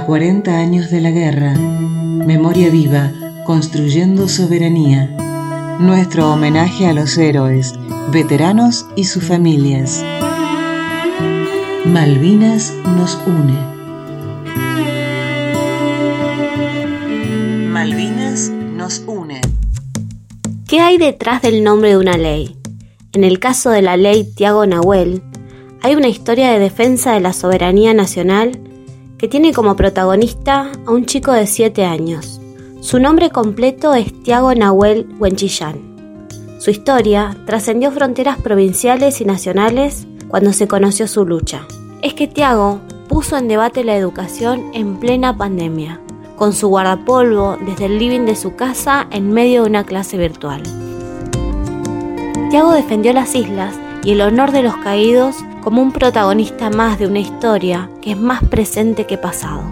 A 40 años de la guerra, memoria viva, construyendo soberanía. Nuestro homenaje a los héroes, veteranos y sus familias. Malvinas nos une. Malvinas nos une. ¿Qué hay detrás del nombre de una ley? En el caso de la ley Tiago Nahuel, hay una historia de defensa de la soberanía nacional que tiene como protagonista a un chico de 7 años. Su nombre completo es Tiago Nahuel Huenchillán. Su historia trascendió fronteras provinciales y nacionales cuando se conoció su lucha. Es que Tiago puso en debate la educación en plena pandemia, con su guardapolvo desde el living de su casa en medio de una clase virtual. Tiago defendió las islas y el honor de los caídos como un protagonista más de una historia que es más presente que pasado.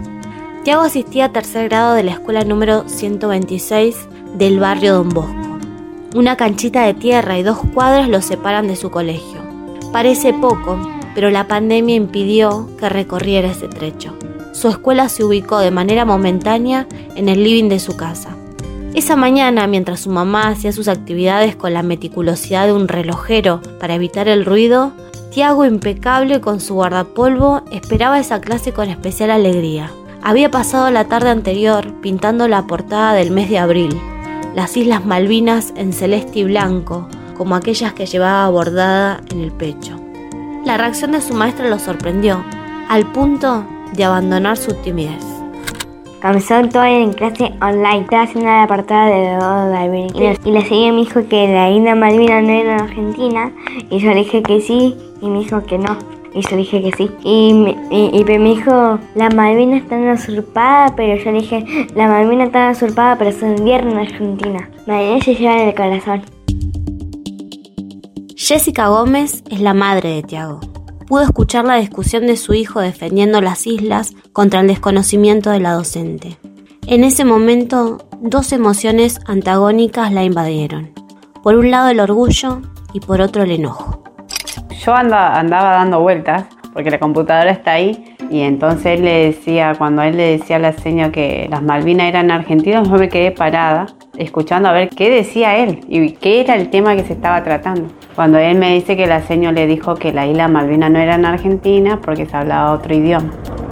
Tiago asistía a tercer grado de la escuela número 126 del barrio Don Bosco. Una canchita de tierra y dos cuadras lo separan de su colegio. Parece poco, pero la pandemia impidió que recorriera ese trecho. Su escuela se ubicó de manera momentánea en el living de su casa. Esa mañana, mientras su mamá hacía sus actividades con la meticulosidad de un relojero para evitar el ruido, Tiago, impecable con su guardapolvo, esperaba esa clase con especial alegría. Había pasado la tarde anterior pintando la portada del mes de abril, las Islas Malvinas en celeste y blanco, como aquellas que llevaba bordada en el pecho. La reacción de su maestra lo sorprendió, al punto de abandonar su timidez. Comenzó todo en clase online. Estaba haciendo la portada de Dodo Y, le seguí me dijo que la isla Malvina no era en Argentina. Y yo le dije que sí. Y me dijo que no. Y yo dije que sí. Y, y, me dijo, la Malvina está usurpada, pero yo le dije, la Malvina está usurpada, pero es invierno en Argentina. Malvina se lleva en el corazón. Jessica Gómez es la madre de Tiago pudo escuchar la discusión de su hijo defendiendo las islas contra el desconocimiento de la docente. En ese momento, dos emociones antagónicas la invadieron. Por un lado el orgullo y por otro el enojo. Yo andaba dando vueltas porque la computadora está ahí y entonces él le decía, cuando él le decía a la señora que las Malvinas eran argentinas, yo me quedé parada escuchando a ver qué decía él y qué era el tema que se estaba tratando. Cuando él me dice que la señora le dijo que la isla Malvina no era en Argentina porque se hablaba otro idioma.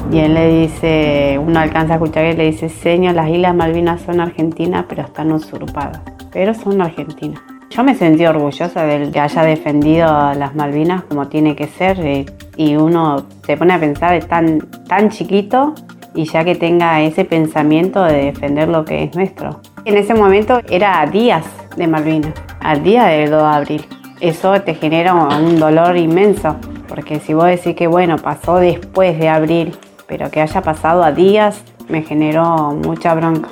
Y él le dice, uno alcanza a escuchar que le dice, señor, las islas Malvinas son argentinas pero están usurpadas, pero son argentinas. Yo me sentí orgullosa de que haya defendido a las Malvinas como tiene que ser eh, y uno se pone a pensar, es tan, tan chiquito y ya que tenga ese pensamiento de defender lo que es nuestro. En ese momento era a días de Malvinas, al día del 2 de abril. Eso te genera un dolor inmenso, porque si vos decís que bueno, pasó después de abril, pero que haya pasado a días, me generó mucha bronca.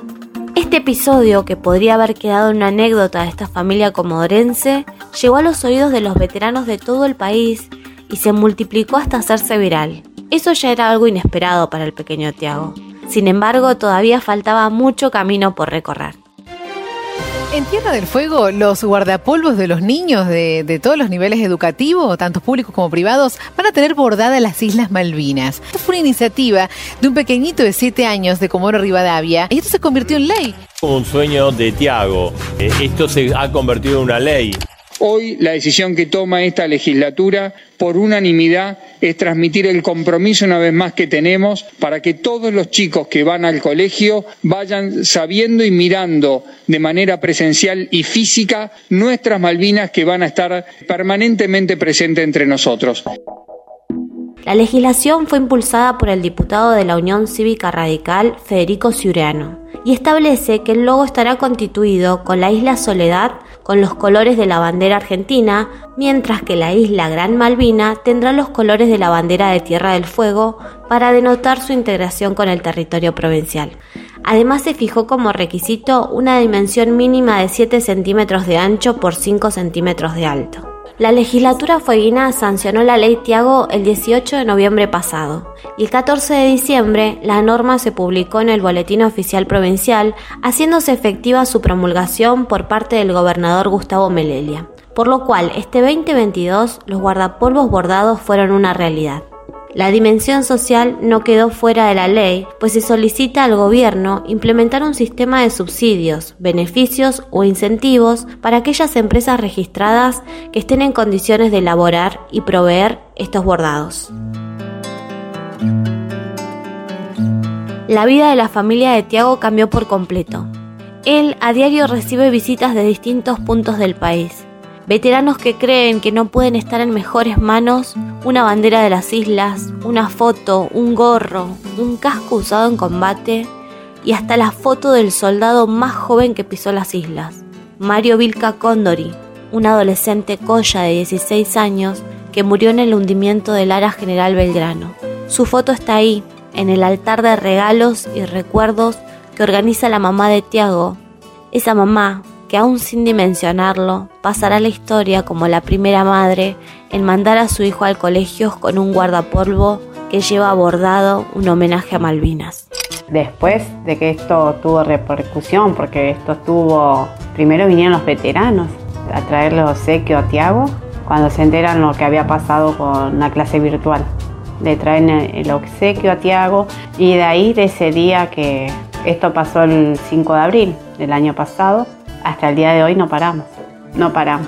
Este episodio, que podría haber quedado una anécdota de esta familia comodorense, llegó a los oídos de los veteranos de todo el país y se multiplicó hasta hacerse viral. Eso ya era algo inesperado para el pequeño Tiago. Sin embargo, todavía faltaba mucho camino por recorrer. En Tierra del Fuego, los guardapolvos de los niños de, todos los niveles educativos, tanto públicos como privados, van a tener bordadas las Islas Malvinas. Esto fue una iniciativa de un pequeñito de 7 años de Comoro Rivadavia y esto se convirtió en ley. Un sueño de Tiago. Eh, esto se ha convertido en una ley. Hoy la decisión que toma esta legislatura por unanimidad es transmitir el compromiso una vez más que tenemos para que todos los chicos que van al colegio vayan sabiendo y mirando de manera presencial y física nuestras Malvinas que van a estar permanentemente presentes entre nosotros. La legislación fue impulsada por el diputado de la Unión Cívica Radical, Federico Ciureano, y establece que el logo estará constituido con la isla Soledad con los colores de la bandera argentina, mientras que la isla Gran Malvina tendrá los colores de la bandera de Tierra del Fuego para denotar su integración con el territorio provincial. Además se fijó como requisito una dimensión mínima de 7 centímetros de ancho por 5 centímetros de alto. La legislatura fueguina sancionó la ley Tiago el 18 de noviembre pasado y el 14 de diciembre la norma se publicó en el Boletín Oficial Provincial, haciéndose efectiva su promulgación por parte del gobernador Gustavo Melelia, por lo cual este 2022 los guardapolvos bordados fueron una realidad. La dimensión social no quedó fuera de la ley, pues se solicita al gobierno implementar un sistema de subsidios, beneficios o incentivos para aquellas empresas registradas que estén en condiciones de elaborar y proveer estos bordados. La vida de la familia de Tiago cambió por completo. Él a diario recibe visitas de distintos puntos del país. Veteranos que creen que no pueden estar en mejores manos una bandera de las islas, una foto, un gorro, un casco usado en combate y hasta la foto del soldado más joven que pisó las islas, Mario Vilca Condori, un adolescente colla de 16 años que murió en el hundimiento del Ara General Belgrano. Su foto está ahí, en el altar de regalos y recuerdos que organiza la mamá de Tiago. Esa mamá que aún sin dimensionarlo pasará la historia como la primera madre en mandar a su hijo al colegio con un guardapolvo que lleva bordado un homenaje a Malvinas. Después de que esto tuvo repercusión, porque esto tuvo, primero vinieron los veteranos a traerle obsequio a Tiago cuando se enteran lo que había pasado con la clase virtual. Le traen el obsequio a Tiago y de ahí de ese día que esto pasó el 5 de abril del año pasado, hasta el día de hoy no paramos, no paramos.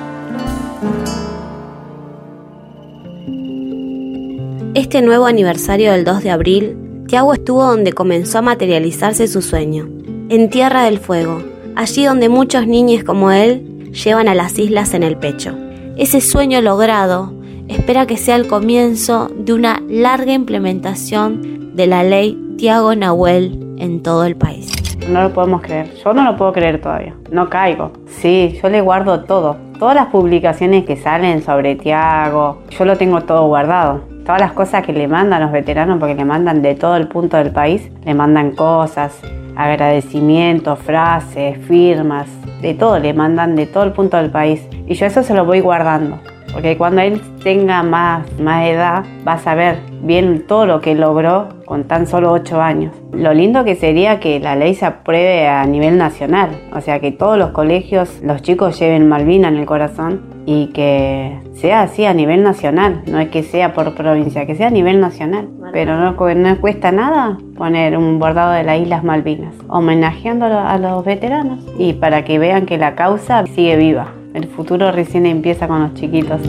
Este nuevo aniversario del 2 de abril, Tiago estuvo donde comenzó a materializarse su sueño, en Tierra del Fuego, allí donde muchos niños como él llevan a las islas en el pecho. Ese sueño logrado espera que sea el comienzo de una larga implementación de la ley Tiago Nahuel en todo el país. No lo podemos creer. Yo no lo puedo creer todavía. No caigo. Sí, yo le guardo todo. Todas las publicaciones que salen sobre Tiago, yo lo tengo todo guardado. Todas las cosas que le mandan los veteranos, porque le mandan de todo el punto del país, le mandan cosas, agradecimientos, frases, firmas, de todo, le mandan de todo el punto del país. Y yo eso se lo voy guardando. Porque cuando él tenga más, más edad, va a saber bien todo lo que logró con tan solo 8 años. Lo lindo que sería que la ley se apruebe a nivel nacional, o sea que todos los colegios, los chicos lleven Malvina en el corazón y que sea así a nivel nacional, no es que sea por provincia, que sea a nivel nacional. Pero no, no cuesta nada poner un bordado de las Islas Malvinas, homenajeando a los veteranos y para que vean que la causa sigue viva. El futuro recién empieza con los chiquitos.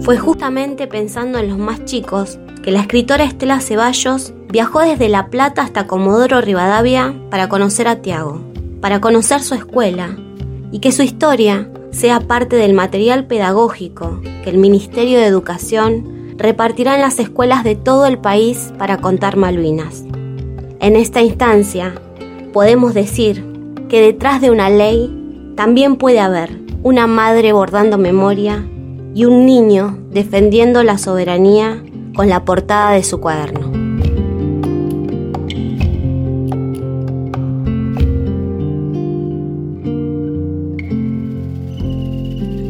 Fue justamente pensando en los más chicos que la escritora Estela Ceballos viajó desde La Plata hasta Comodoro Rivadavia para conocer a Tiago, para conocer su escuela y que su historia sea parte del material pedagógico que el Ministerio de Educación repartirá en las escuelas de todo el país para contar Malvinas. En esta instancia, podemos decir que detrás de una ley también puede haber una madre bordando memoria y un niño defendiendo la soberanía con la portada de su cuaderno.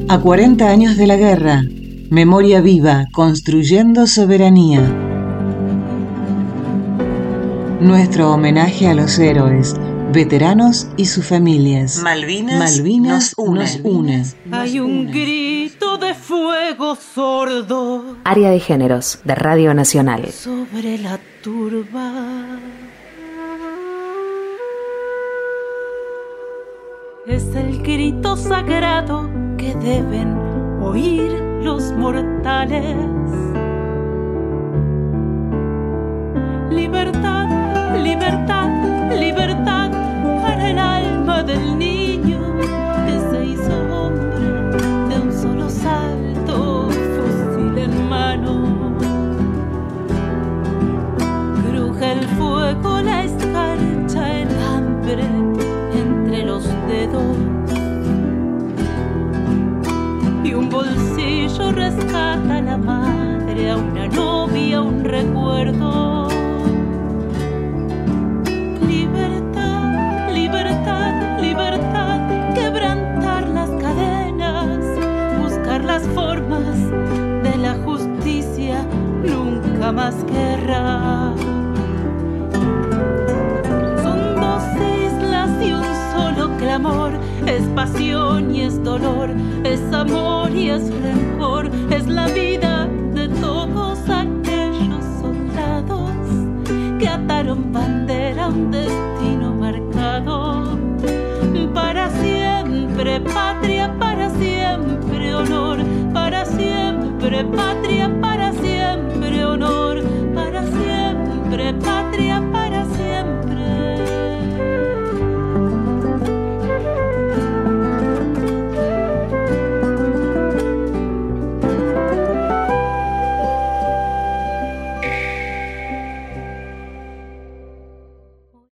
A 40 años de la guerra, memoria viva, construyendo soberanía. Nuestro homenaje a los héroes, veteranos y sus familias. Malvinas, Malvinas nos une. Hay un grito de fuego sordo. Área de Géneros de Radio Nacional. Sobre la turba. Es el grito sagrado que deben oír los mortales. Libertad, libertad, del niño que se hizo hombre de un solo salto, fusil en mano. Cruje el fuego, la escarcha, el hambre entre los dedos. Y un bolsillo rescata a la madre, a una novia, un recuerdo. jamás querrá. Son dos islas y un solo clamor, es pasión y es dolor, es amor y es rencor, es la vida de todos aquellos soldados que ataron bandera a un destino marcado. Para siempre patria, para siempre honor, para siempre patria.